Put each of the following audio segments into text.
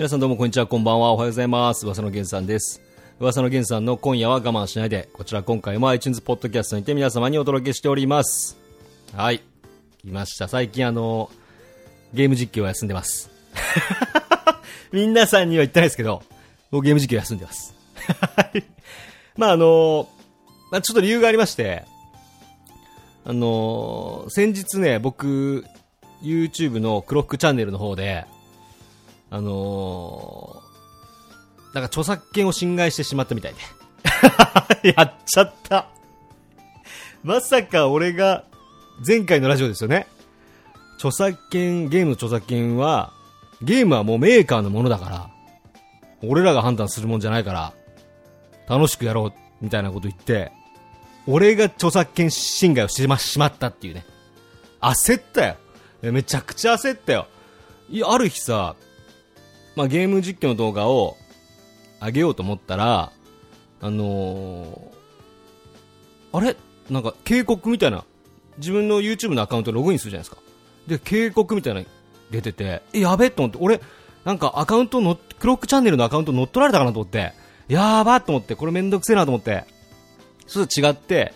皆さんどうもこんにちは、こんばんは、おはようございます。噂の源さんです。噂の源さんの今夜は我慢しないで、こちら今回も iTunes ポッドキャストにて皆様にお届けしております。はい。来ました。最近あの、ゲーム実況を休んでます。皆さんには言ってないですけど、僕ゲーム実況休んでます。はいまああの、まあちょっと理由がありまして、あの先日ね、僕、YouTube のクロックチャンネルの方で、あのー、なんか著作権を侵害してしまったみたいで。やっちゃった。まさか俺が、前回のラジオですよね。著作権、ゲームの著作権は、ゲームはもうメーカーのものだから、俺らが判断するもんじゃないから、楽しくやろう、みたいなこと言って、俺が著作権侵害をしてしまったっていうね。焦ったよ。めちゃくちゃ焦ったよ。いや、ある日さ、まあ、ゲーム実況の動画を上げようと思ったら、あのー、あれ？なんか警告みたいな、自分の YouTube のアカウントログインするじゃないですか。で、警告みたいな出てて、え、やべえと思って、俺、なんかアカウントの、クロックチャンネルのアカウント乗っ取られたかなと思って、やーばーと思って、これめんどくせえなと思って、それと違って、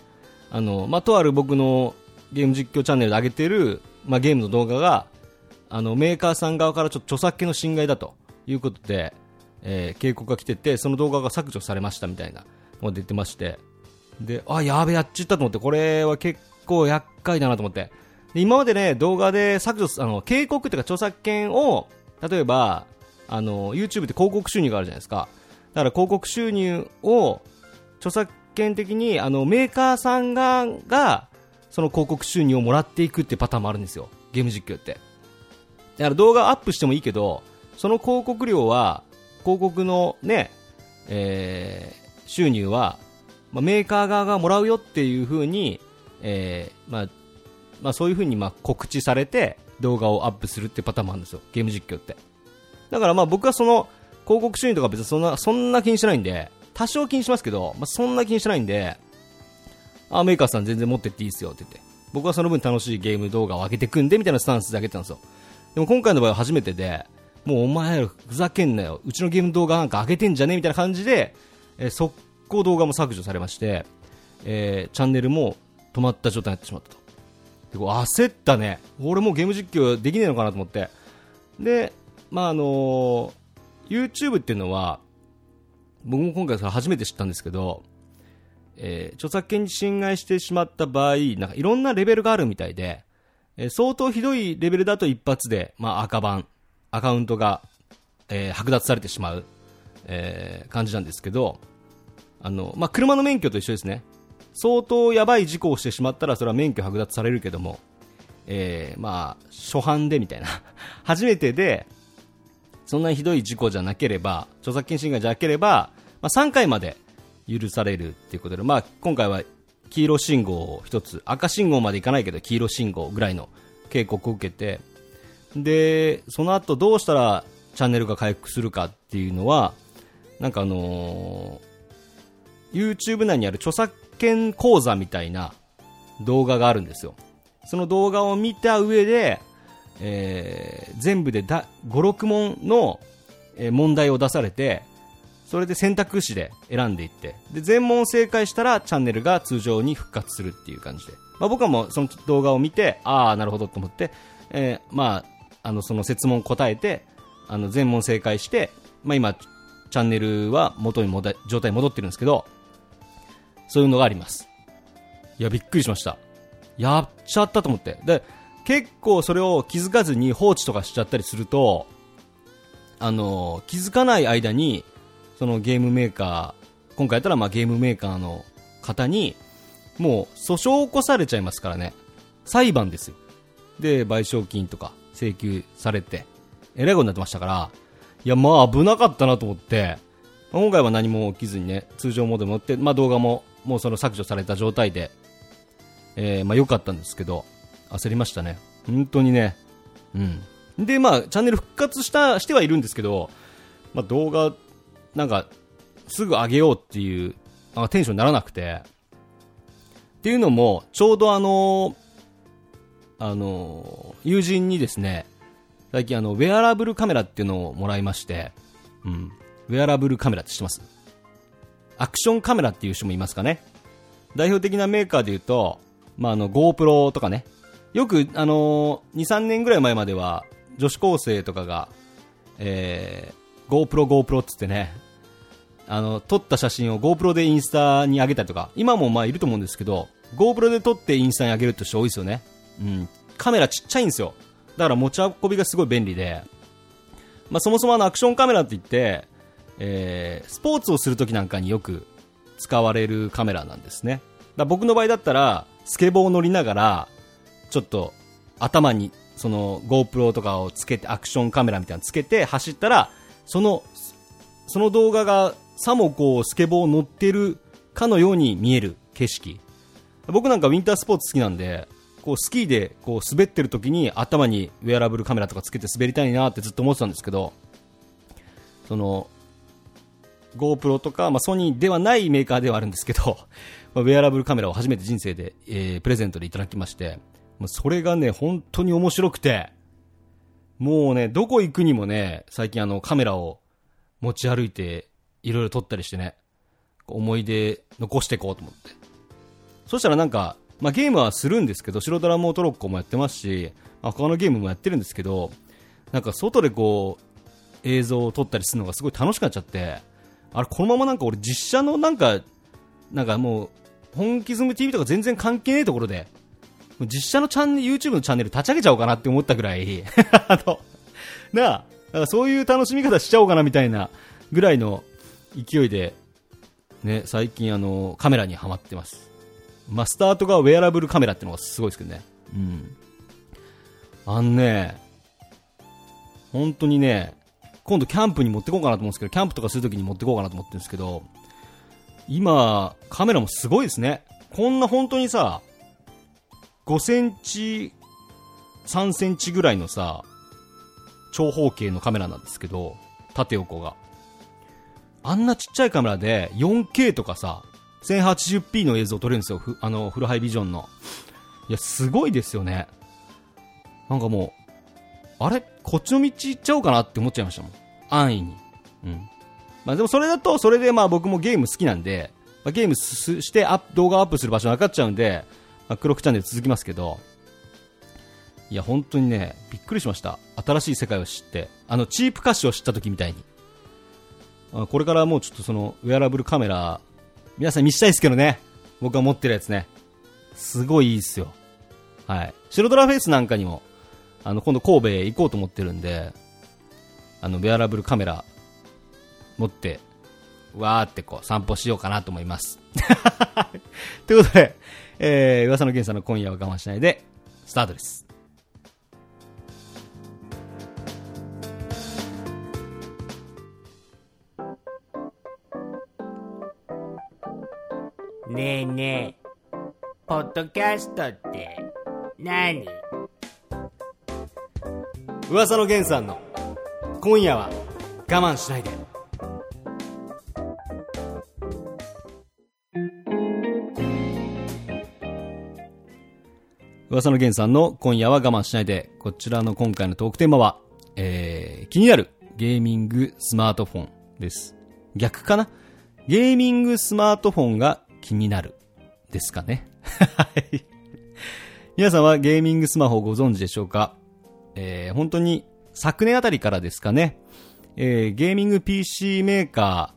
あの、まあ、とある僕のゲーム実況チャンネルで上げてる、まあ、ゲームの動画が、あの、メーカーさん側からちょっと著作権の侵害だということで、えー警告が来てて、その動画が削除されましたみたいなのが出てまして、で、あ、やべ、やっちったと思って、これは結構厄介だなと思って。で今までね、動画で削除、あの、警告っていうか著作権を、例えば、あの、YouTube って広告収入があるじゃないですか。だから広告収入を、著作権的に、あの、メーカーさんが、が、その広告収入をもらっていくってパターンもあるんですよ。ゲーム実況って。だから動画アップしてもいいけど、その広告料は、広告のね、えー収入は、まあ、メーカー側がもらうよっていう風に、えーまあ、まあそういう風にまあ告知されて動画をアップするってパターンもあるんですよ。ゲーム実況って。だからまあ僕はその広告収入とか別にそんな、そんな気にしないんで、多少気にしますけど、まあそんな気にしないんで、あ、メーカーさん全然持ってっていいですよって言って。僕はその分楽しいゲーム動画を上げてくんでみたいなスタンスで上げてたんですよ。でも今回の場合は初めてで、もうお前らふざけんなよ。うちのゲーム動画なんか上げてんじゃねみたいな感じで、えー速攻動画も削除されまして、えーチャンネルも止まった状態になってしまったと。でこう焦ったね。俺もうゲーム実況できねえのかなと思って。で、まああのー YouTube っていうのは、僕も今回それ初めて知ったんですけど、えー著作権に侵害してしまった場合、なんかいろんなレベルがあるみたいで、えー相当ひどいレベルだと一発で、まあ、赤番、アカウントが、えー剥奪されてしまう、えー感じなんですけど、あの、まあ、車の免許と一緒ですね。相当やばい事故をしてしまったら、それは免許剥奪されるけども、えーまあ、初犯でみたいな。初めてで、そんなにひどい事故じゃなければ、著作権侵害じゃなければ、まあ、3回まで許されるっていうことで、まあ、今回は黄色信号を一つ、赤信号までいかないけど、黄色信号ぐらいの警告を受けて、で、その後どうしたらチャンネルが回復するかっていうのは、なんかあのー YouTube 内にある著作権講座みたいな動画があるんですよ。その動画を見た上で、えー全部でだ5、6問の、えー問題を出されて、それで選択肢で選んでいって、で、全問正解したらチャンネルが通常に復活するっていう感じで。まあ、僕はもうその動画を見て、ああ、なるほどと思って、えーまあ、あの、その設問答えて、あの、全問正解して、まあ今、チャンネルは元に戻状態に戻ってるんですけど、そういうのがあります。いや、びっくりしました。やっちゃったと思って。で、結構それを気づかずに放置とかしちゃったりすると、あの、気づかない間に、そのゲームメーカー、今回やったらまあゲームメーカーの方に、もう訴訟を起こされちゃいますからね。裁判ですよ。で、賠償金とか請求されて、えらいことになってましたから、いや、まあ危なかったなと思って、まあ今回は何も起きずにね、通常モードに戻って、まあ動画ももうその削除された状態で、えーまあ良かったんですけど、焦りましたね。本当にね。うん。で、まあ、チャンネル復活した、してはいるんですけど、まあ動画、なんか、すぐ上げようっていう、なんかテンションにならなくて、っていうのも、ちょうどあの、あの、友人にですね、最近あの、ウェアラブルカメラっていうのをもらいまして、うん。ウェアラブルカメラって知ってます？アクションカメラっていう人もいますかね？代表的なメーカーで言うと、まあ、あの、GoPro とかね。よく、あのー、2、3年ぐらい前までは、女子高生とかが、えー、GoPro、GoPro っつってね、あの、撮った写真を GoPro でインスタに上げたりとか、今もまあいると思うんですけど、GoPro で撮ってインスタに上げるって人多いですよね。うん。カメラちっちゃいんですよ。だから持ち運びがすごい便利で、まあ、そもそもあのアクションカメラって言って、えー、スポーツをするときなんかによく使われるカメラなんですね。だ僕の場合だったら、スケボーを乗りながら、ちょっと頭にその GoPro とかをつけて、アクションカメラみたいなのつけて走ったら、その、その動画がさもこうスケボーを乗ってるかのように見える景色。僕なんかウィンタースポーツ好きなんで、こうスキーでこう滑ってる時に頭にウェアラブルカメラとかつけて滑りたいなってずっと思ってたんですけど、その、GoPro とか、まあ、ソニーではないメーカーではあるんですけど、まあ、ウェアラブルカメラを初めて人生で、えー、プレゼントでいただきまして、もうそれがね、本当に面白くて、もうね、どこ行くにもね、最近あのカメラを持ち歩いて、いろいろ撮ったりしてね、思い出残していこうと思って。そしたらなんか、まあ、ゲームはするんですけど、白ドラモートロッコもやってますし、まあ、他のゲームもやってるんですけど、なんか外でこう、映像を撮ったりするのがすごい楽しくなっちゃって、あれ、このままなんか俺実写のなんか、なんかもう、本気ズム TV とか全然関係ねえところで、実写のチャンネル、YouTube のチャンネル立ち上げちゃおうかなって思ったぐらい あの、なあ、だかそういう楽しみ方しちゃおうかなみたいなぐらいの勢いで、ね、最近あの、カメラにはまってます。ま、スタートがウェアラブルカメラってのがすごいですけどね。うん。あんね、本当にね、今度キャンプに持ってこうかなと思うんですけど、キャンプとかするときに持ってこうかなと思ってるんですけど、今、カメラもすごいですね。こんな本当にさ、5センチ、3センチぐらいのさ、長方形のカメラなんですけど、縦横が。あんなちっちゃいカメラで 4K とかさ、1080p の映像撮れるんですよ。あの、フルハイビジョンの。いや、すごいですよね。なんかもう、あれ？こっちの道行っちゃおうかなって思っちゃいましたもん。安易に。うん。まあでもそれだと、それでまあ僕もゲーム好きなんで、まあ、ゲームしてアップ動画アップする場所分かっちゃうんで、まあ、クロックチャンネル続きますけど、いや、本当にね、びっくりしました。新しい世界を知って。あの、チープ歌詞を知った時みたいに。これからもうちょっとその、ウェアラブルカメラ皆さん見したいですけどね。僕が持ってるやつね。すごいいいっすよ。はい。白ドラフェイスなんかにも、あの、今度神戸へ行こうと思ってるんで、あの、ベアラブルカメラ持って、わーってこう散歩しようかなと思います。ということで、えー、噂の源さんの今夜は我慢しないで、スタートです。ねえねえ、ポッドキャストって何？噂の源さんの今夜は我慢しないで。噂の源さんの今夜は我慢しないで、こちらの今回のトークテーマは、えー、気になるゲーミングスマートフォンです。逆かな？ゲーミングスマートフォンが気になる。ですかね。はい。皆さんはゲーミングスマホご存知でしょうか？えー、本当に昨年あたりからですかね、えー、ゲーミング PC メーカ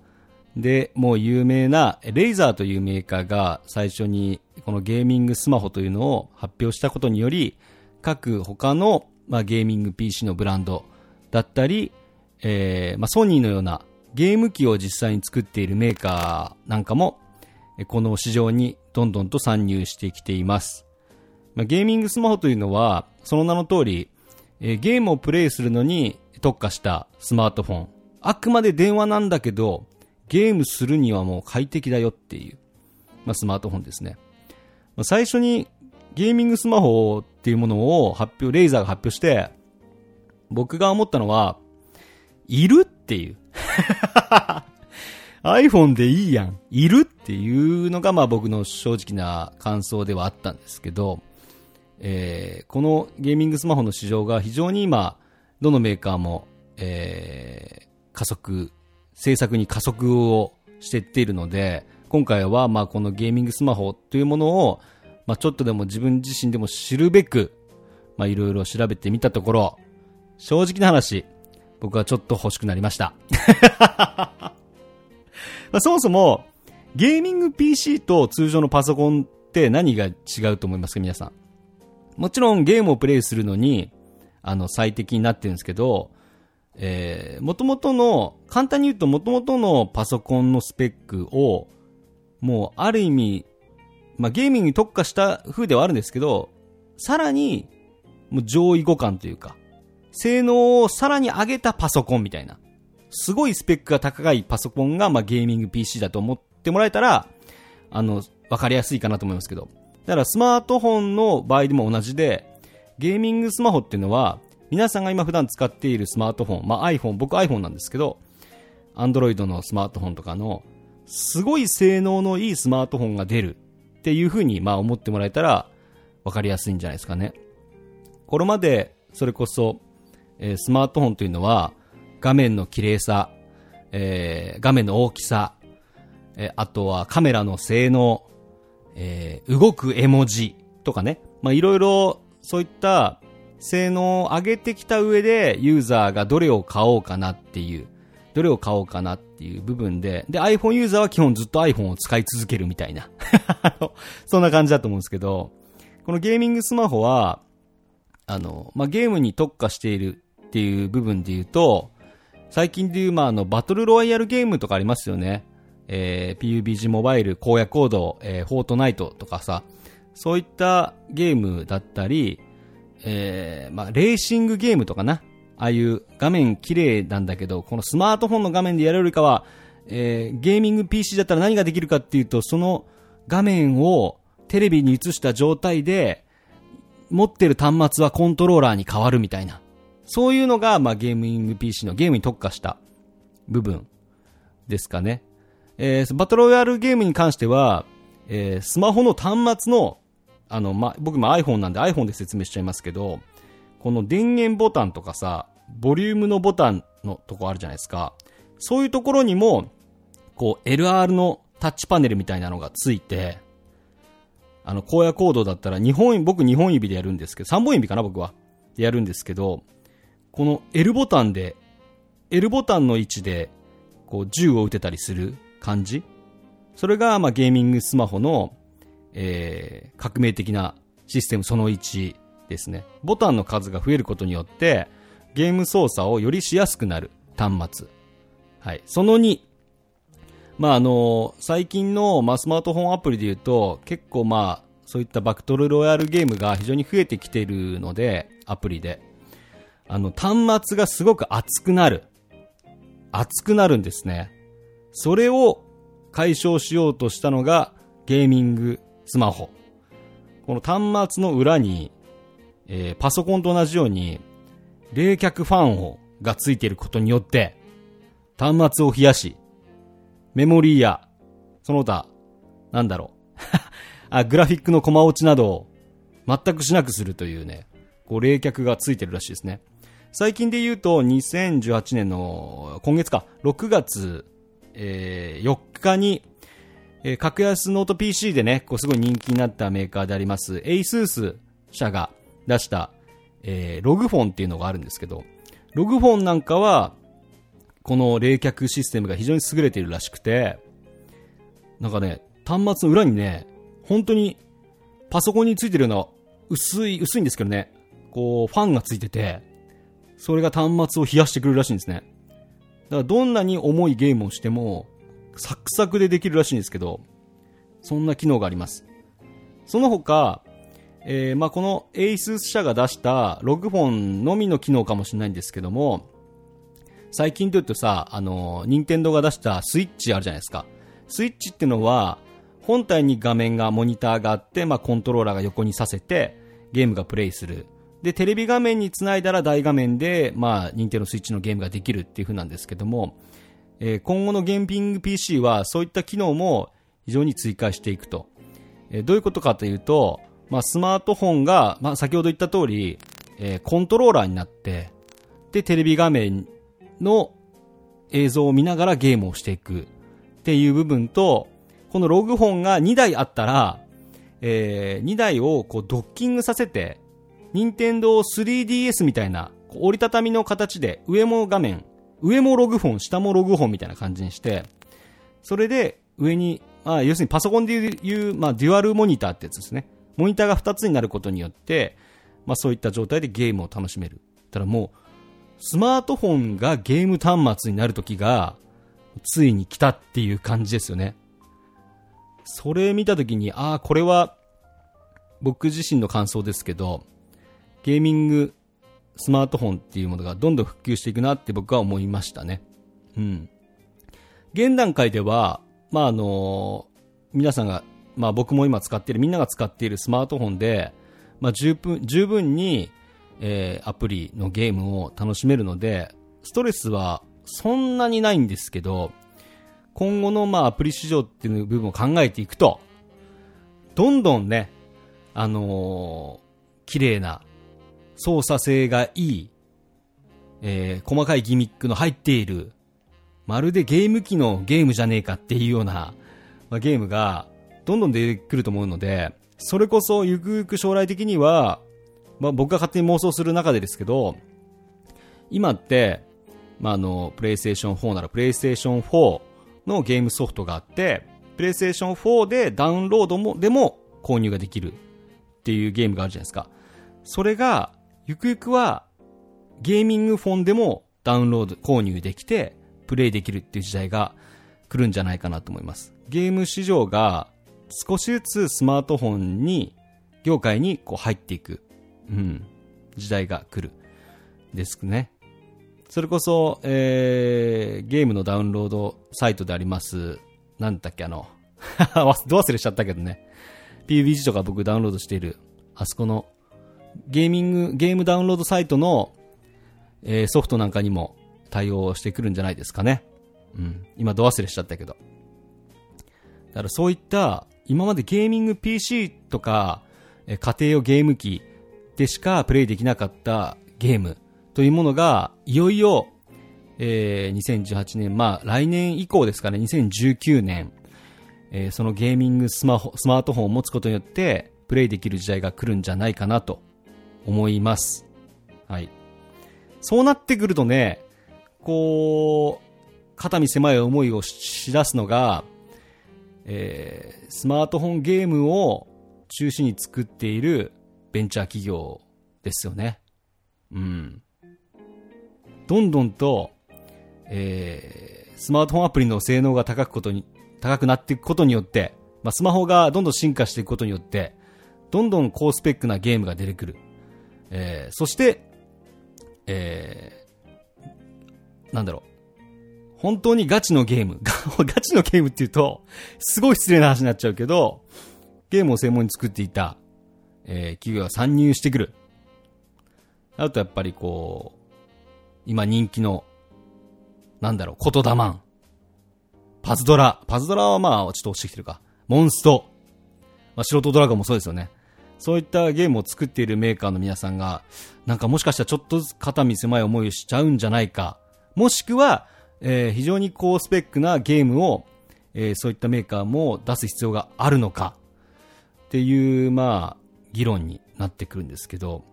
ーでもう有名なレイザーというメーカーが最初にこのゲーミングスマホというのを発表したことにより各他の、まあ、ゲーミング PC のブランドだったり、えーまあ、ソニーのようなゲーム機を実際に作っているメーカーなんかもこの市場にどんどんと参入してきています。まあ、ゲーミングスマホというのは、その名の通り、え、ゲームをプレイするのに特化したスマートフォン。あくまで電話なんだけど、ゲームするにはもう快適だよっていう、まあ、スマートフォンですね。まあ、最初にゲーミングスマホっていうものを発表、レイザーが発表して、僕が思ったのは、いるっていう。iPhone でいいやん。いるっていうのが、まあ僕の正直な感想ではあったんですけど、えー、このゲーミングスマホの市場が非常に今、どのメーカーも、えー、加速、制作に加速をしていっているので、今回は、まあ、このゲーミングスマホというものを、まあ、ちょっとでも自分自身でも知るべく、まあ、いろいろ調べてみたところ、正直な話、僕はちょっと欲しくなりました。まあ、そもそも、ゲーミング PC と通常のパソコンって何が違うと思いますか皆さん？もちろんゲームをプレイするのに、あの、最適になってるんですけど、えー、元々の、簡単に言うと元々のパソコンのスペックを、もうある意味、まあ、ゲーミングに特化した風ではあるんですけど、さらに、もう上位互換というか、性能をさらに上げたパソコンみたいな。すごいスペックが高いパソコンが、まあ、ゲーミング PC だと思ってもらえたら、あの、わかりやすいかなと思いますけど。だからスマートフォンの場合でも同じで、ゲーミングスマホっていうのは、皆さんが今普段使っているスマートフォン、まあ iPhone、僕 iPhone なんですけど、Android のスマートフォンとかの、すごい性能のいいスマートフォンが出るっていう風にまあ思ってもらえたら、わかりやすいんじゃないですかね。これまで、それこそ、えー、スマートフォンというのは、画面の綺麗さ、えー、画面の大きさ、えー、あとはカメラの性能、えー、動く絵文字とかね。ま、いろいろ、そういった性能を上げてきた上で、ユーザーがどれを買おうかなっていう、どれを買おうかなっていう部分で、で、iPhone ユーザーは基本ずっと iPhone を使い続けるみたいな。そんな感じだと思うんですけど、このゲーミングスマホは、あの、まあ、ゲームに特化しているっていう部分で言うと、最近で言う、まあ、あの、バトルロワイヤルゲームとかありますよね。えー、PUBG モバイル、荒野コード、えー、フォートナイトとかさ、そういったゲームだったり、えー、まあ、レーシングゲームとかな。ああいう画面綺麗なんだけど、このスマートフォンの画面でやるよりかは、えー、ゲーミング PC だったら何ができるかっていうと、その画面をテレビに映した状態で、持ってる端末はコントローラーに変わるみたいな。そういうのが、まあ、ゲーミング PC のゲームに特化した部分ですかね。えー、バトルロイヤルゲームに関しては、えー、スマホの端末の、あの、まあ、僕も iPhone なんで iPhone で説明しちゃいますけど、この電源ボタンとかさ、ボリュームのボタンのとこあるじゃないですか。そういうところにも、こう、LR のタッチパネルみたいなのがついて、あの、荒野コードだったら2本、僕2本指でやるんですけど、3本指かな僕は。でやるんですけど、この L ボタンで、L ボタンの位置で、こう、銃を撃てたりする感じそれが、まあ、ゲーミングスマホの、えー、革命的なシステムその1ですね。ボタンの数が増えることによって、ゲーム操作をよりしやすくなる端末。はい。その2、まあ、あの、最近の、まあ、スマートフォンアプリで言うと、結構まあ、そういったバクトルロイヤルゲームが非常に増えてきているので、アプリで。あの、端末がすごく熱くなる。熱くなるんですね。それを解消しようとしたのがゲーミングスマホ。この端末の裏に、えー、パソコンと同じように冷却ファンをがついていることによって、端末を冷やし、メモリーや、その他、なんだろう あ、グラフィックのコマ落ちなどを全くしなくするというね、こう冷却がついてるらしいですね。最近で言うと、2018年の今月か、6月えー、4日に、えー、格安ノート PC でね、こうすごい人気になったメーカーであります、ASUS 社が出した、えー、 ROG Phone っていうのがあるんですけど、 ROG Phone なんかは、この冷却システムが非常に優れているらしくて、なんかね、端末の裏にね、本当にパソコンについてるような薄い、薄いんですけどね、こう、ファンがついてて、それが端末を冷やしてくれるらしいんですね。だからどんなに重いゲームをしても、サクサクでできるらしいんですけど、そんな機能があります。その他、えー、まあ、この ASUS 社が出したログフォンのみの機能かもしれないんですけども、最近というとさ、あの、任天堂が出したスイッチあるじゃないですか。スイッチっていうのは、本体に画面が、モニターがあって、まあ、コントローラーが横にさせて、ゲームがプレイする。で、テレビ画面につないだら大画面で、まあ、任天堂スイッチのゲームができるっていう風なんですけども、えー、今後のゲーミング PC はそういった機能も非常に追加していくと。えー、どういうことかというと、まあ、スマートフォンが、まあ、先ほど言った通り、えー、コントローラーになって、でテレビ画面の映像を見ながらゲームをしていくっていう部分と、このログ本が2台あったら、えー、2台をこうドッキングさせて、任天堂 3DS みたいな、折りたたみの形で上も画面、上もログ本、下もログ本みたいな感じにして、それで上に、まあ、要するにパソコンでいう、まあ、デュアルモニターってやつですね。モニターが2つになることによって、まあ、そういった状態でゲームを楽しめる。ただもう、スマートフォンがゲーム端末になる時が、ついに来たっていう感じですよね。それ見た時に、ああ、これは、僕自身の感想ですけど、ゲーミングスマートフォンっていうものがどんどん普及していくなって僕は思いましたね。うん。現段階では、まあ、あの皆さんが、まあ僕も今使っている、みんなが使っているスマートフォンで、まあ十分、十分に、えー、アプリのゲームを楽しめるので、ストレスはそんなにないんですけど、今後のまあアプリ市場っていう部分を考えていくと、どんどんね、あのー、綺麗な操作性がいい、えー、細かいギミックの入っている、まるでゲーム機のゲームじゃねえかっていうような、まあ、ゲームがどんどん出てくると思うので、それこそゆくゆく将来的には、まあ、僕が勝手に妄想する中でですけど、今って、まあ、あの、プレイステーション4ならプレイステーション4のゲームソフトがあって、プレイステーション4でダウンロードも、でも購入ができるっていうゲームがあるじゃないですか。それが、ゆくゆくは、ゲーミングフォンでもダウンロード、購入できて、プレイできるっていう時代が来るんじゃないかなと思います。ゲーム市場が少しずつスマートフォンに、業界にこう入っていく、うん、時代が来る。ですね。それこそ、えー、ゲームのダウンロードサイトであります、なんだっけ、あの、ど忘れしちゃったけどね。PUBG とか僕ダウンロードしている、あそこのゲーミング、ゲームダウンロードサイトの、えー、ソフトなんかにも対応してくるんじゃないですかね。うん。今、度忘れしちゃったけど。だからそういった、今までゲーミング PC とか、えー、家庭用ゲーム機でしかプレイできなかったゲームというものが、いよいよ、えー、2018年、まあ来年以降ですかね、2019年、えー、そのゲーミングスマホ、スマートフォンを持つことによって、プレイできる時代が来るんじゃないかなと思います。はい。そうなってくるとね、こう、肩身狭い思いをしだすのが、えー、スマートフォンゲームを中心に作っているベンチャー企業ですよね。うん。どんどんと、えー、スマートフォンアプリの性能が高くことに、高くなっていくことによって、まあ、スマホがどんどん進化していくことによって、どんどん高スペックなゲームが出てくる。えー、そして、えー、なんだろう。本当にガチのゲーム。ガチのゲームって言うと、すごい失礼な話になっちゃうけど、ゲームを専門に作っていた、えー、企業が参入してくる。あとやっぱりこう、今人気の、なんだろう、コトダマン。パズドラ。パズドラはまあ、ちょっと落ちてきてるか。モンスト。まあ、素人ドラゴンもそうですよね。そういったゲームを作っているメーカーの皆さんが、なんかもしかしたらちょっとずつ肩身狭い思いをしちゃうんじゃないか。もしくは、えー、非常に高スペックなゲームを、えー、そういったメーカーも出す必要があるのか。っていう、まあ、議論になってくるんですけど、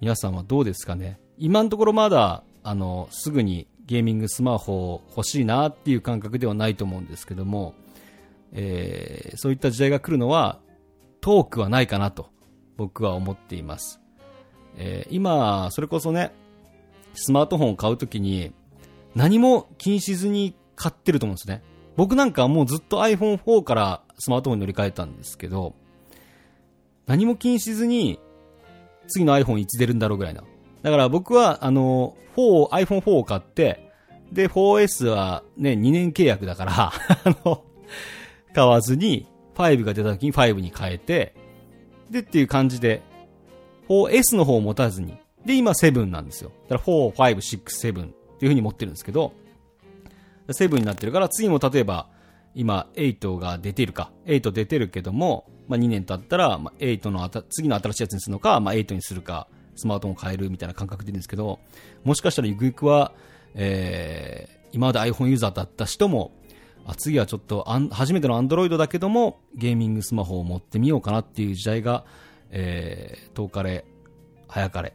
皆さんはどうですかね今のところまだ、あの、すぐにゲーミングスマホ欲しいなっていう感覚ではないと思うんですけども、えー、そういった時代が来るのは遠くはないかなと僕は思っています。えー、今、それこそね、スマートフォンを買うときに何も気にしずに買ってると思うんですね。僕なんかはもうずっと iPhone4 からスマートフォンに乗り換えたんですけど、何も気にしずに次の iPhone いつ出るんだろうぐらいな。だから僕はあの、4、iPhone4 を買って、で、4S はね、2年契約だから あの、買わずに、5が出た時に5に変えて、でっていう感じで、4S の方を持たずに、で、今7なんですよ。だから4、5、6、7っていう風に持ってるんですけど、7になってるから、次も例えば、今、8が出てるか、8出てるけども、まあ、2年経ったら、まあ、8のあた、次の新しいやつにするのか、まあ、8にするか、スマートフォンを買えるみたいな感覚でいるんですけど、もしかしたらゆくゆくは、えー、今まで iPhone ユーザーだった人も、あ次はちょっとあん初めての Android だけども、ゲーミングスマホを持ってみようかなっていう時代が、えー、遠かれ、早かれ、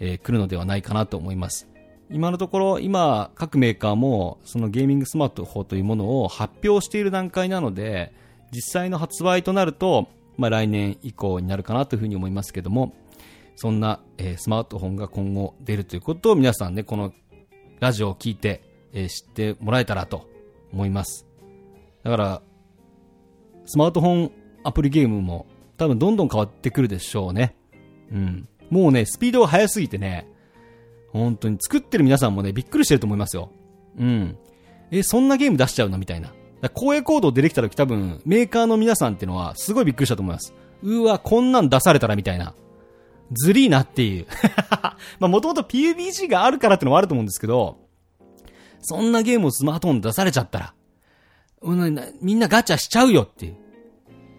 えー、来るのではないかなと思います。今のところ、今、各メーカーも、そのゲーミングスマートフォンというものを発表している段階なので、実際の発売となると、まあ来年以降になるかなというふうに思いますけども、そんな、えースマートフォンが今後出るということを皆さんね、このラジオを聞いて、えー知ってもらえたらと思います。だから、スマートフォンアプリゲームも多分どんどん変わってくるでしょうね。うん。もうね、スピードが速すぎてね、本当に作ってる皆さんもね、びっくりしてると思いますよ。うん。え、そんなゲーム出しちゃうのみたいな。だから荒野行動出てきた時多分、メーカーの皆さんってのはすごいびっくりしたと思います。うわ、こんなん出されたらみたいな。ずりーなっていう。まあもともと PUBG があるからってのはあると思うんですけど、そんなゲームをスマートフォンで出されちゃったら、みんなガチャしちゃうよっていう。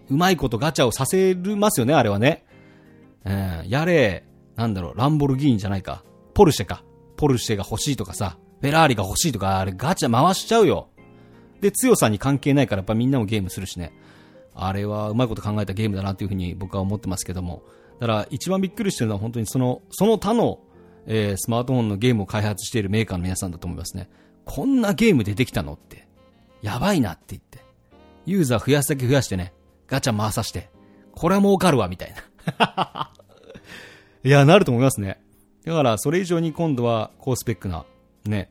うまいことガチャをさせるますよね、あれはね。うん、やれ、なんだろう、ランボルギーニじゃないか。ポルシェか。ポルシェが欲しいとかさ、フェラーリが欲しいとか、あれガチャ回しちゃうよ。で、強さに関係ないからやっぱみんなもゲームするしね。あれはうまいこと考えたゲームだなっていうふうに僕は思ってますけども。だから一番びっくりしてるのは本当にその、その他の、えースマートフォンのゲームを開発しているメーカーの皆さんだと思いますね。こんなゲームでできたのって、やばいなって言って。ユーザー増やすだけ増やしてね、ガチャ回さして、これは儲かるわ、みたいな。いや、なると思いますね。だから、それ以上に今度は高スペックな、ね、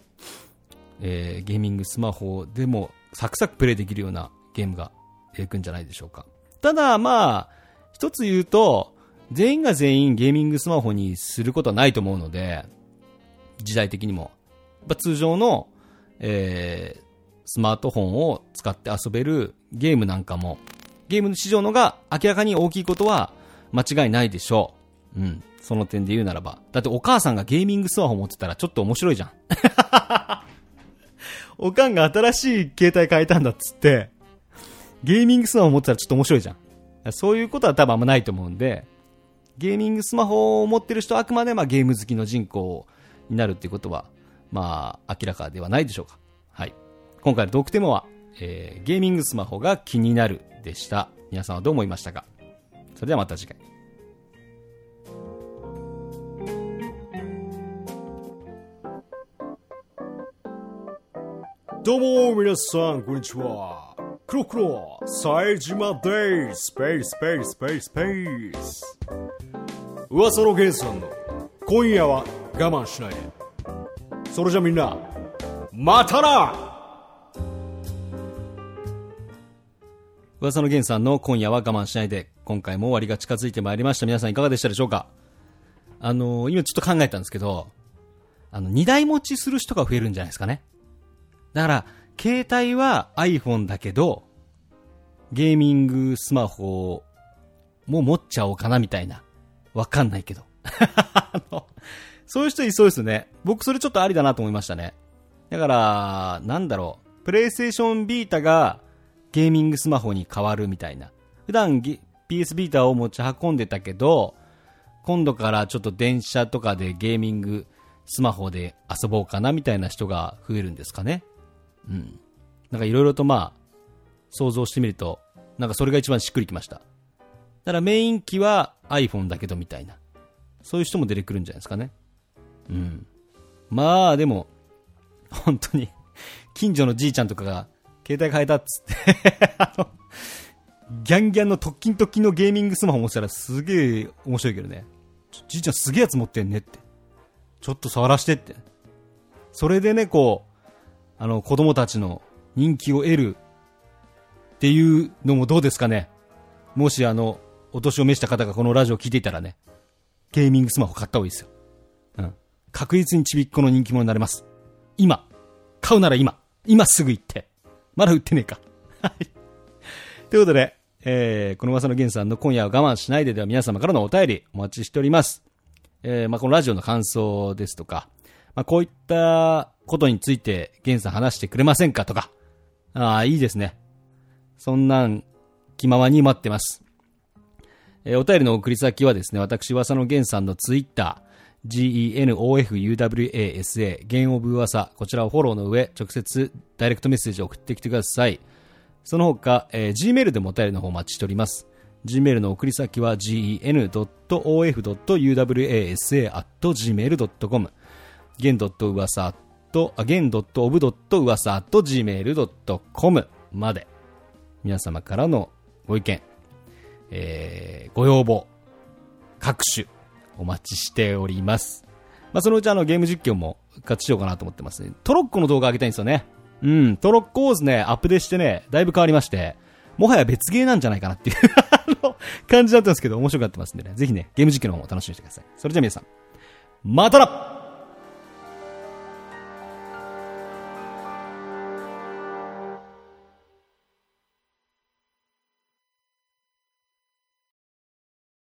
えーゲーミングスマホでもサクサクプレイできるようなゲームが出てくんじゃないでしょうか。ただ、まあ、一つ言うと、全員が全員ゲーミングスマホにすることはないと思うので、時代的にも。やっぱ通常の、えースマートフォンを使って遊べるゲームなんかも、ゲームの市場のが明らかに大きいことは間違いないでしょう。うん。その点で言うならば。だってお母さんがゲーミングスマホ持ってたらちょっと面白いじゃん。おかんが新しい携帯変えたんだっつって、ゲーミングスマホ持ってたらちょっと面白いじゃん。そういうことは多分あんまないと思うんで、ゲーミングスマホを持ってる人はあくまでまあゲーム好きの人口になるっていうことは、まあ明らかではないでしょうか。はい。今回のトークテーマは、えーゲーミングスマホが気になるでした。皆さんはどう思いましたか？それではまた次回。どうも皆さんこんにちはクロクロ冴島ですスペーススペーススペーススペース噂のゲンさんの今夜は我慢しないでそれじゃみんなまたな噂の源さんの今夜は我慢しないで、今回も終わりが近づいてまいりました。皆さんいかがでしたでしょうか？あのー今ちょっと考えたんですけど、あの、二台持ちする人が増えるんじゃないですかね。だから、携帯は iPhone だけど、ゲーミングスマホも持っちゃおうかなみたいな。わかんないけど。そういう人いそうですね。僕それちょっとありだなと思いましたね。だから、なんだろう。プレイステーションビータがゲーミングスマホに変わるみたいな。普段 PS ビータを持ち運んでたけど、今度からちょっと電車とかでゲーミングスマホで遊ぼうかなみたいな人が増えるんですかね。うん。なんかいろいろとまあ、想像してみると、なんかそれが一番しっくりきました。だからメイン機は iPhone だけどみたいな。そういう人も出てくるんじゃないですかね。うん。まあでも、本当に、近所のじいちゃんとかが、携帯変えたっつって、あの、ギャンギャンの特勤特勤のゲーミングスマホ持ってたらすげえ面白いけどね。じいちゃんすげえやつ持ってんねって。ちょっと触らしてって。それでね、こう、あの、子供たちの人気を得るっていうのもどうですかね。もしあの、お年を召した方がこのラジオを聞いていたらね、ゲーミングスマホ買った方がいいですよ。確実にちびっこの人気者になれます。今。買うなら今。今すぐ行って。まだ売ってねえか。はい。ということで、えー、この噂の源さんの今夜は我慢しないででは皆様からのお便りお待ちしております。えー、まあこのラジオの感想ですとか、まあこういったことについて源さん話してくれませんかとか。ああ、いいですね。そんなん、気ままに待ってます。えーお便りの送り先はですね、私、噂の源さんのツイッタ genofuwasa、弦オブ噂、こちらをフォローの上、直接ダイレクトメッセージを送ってきてください。その他、えー Gmail でもお便りの方お待ちしております。Gmail の送り先は gen.of.uwasa.gmail.com 弦.噂と、あ、弦 .of. 噂 .gmail.com まで、皆様からのご意見、えー、ご要望、各種、お待ちしております。まあ、そのうちあのゲーム実況も活しようかなと思ってますね。トロッコの動画上げたいんですよね。うん、トロッコーズね、アップデートしてね、だいぶ変わりまして、もはや別ゲーなんじゃないかなっていう あの感じだったんですけど、面白くなってますんでね、ぜひね、ゲーム実況の方も楽しみにしてください。それじゃあ皆さん、またな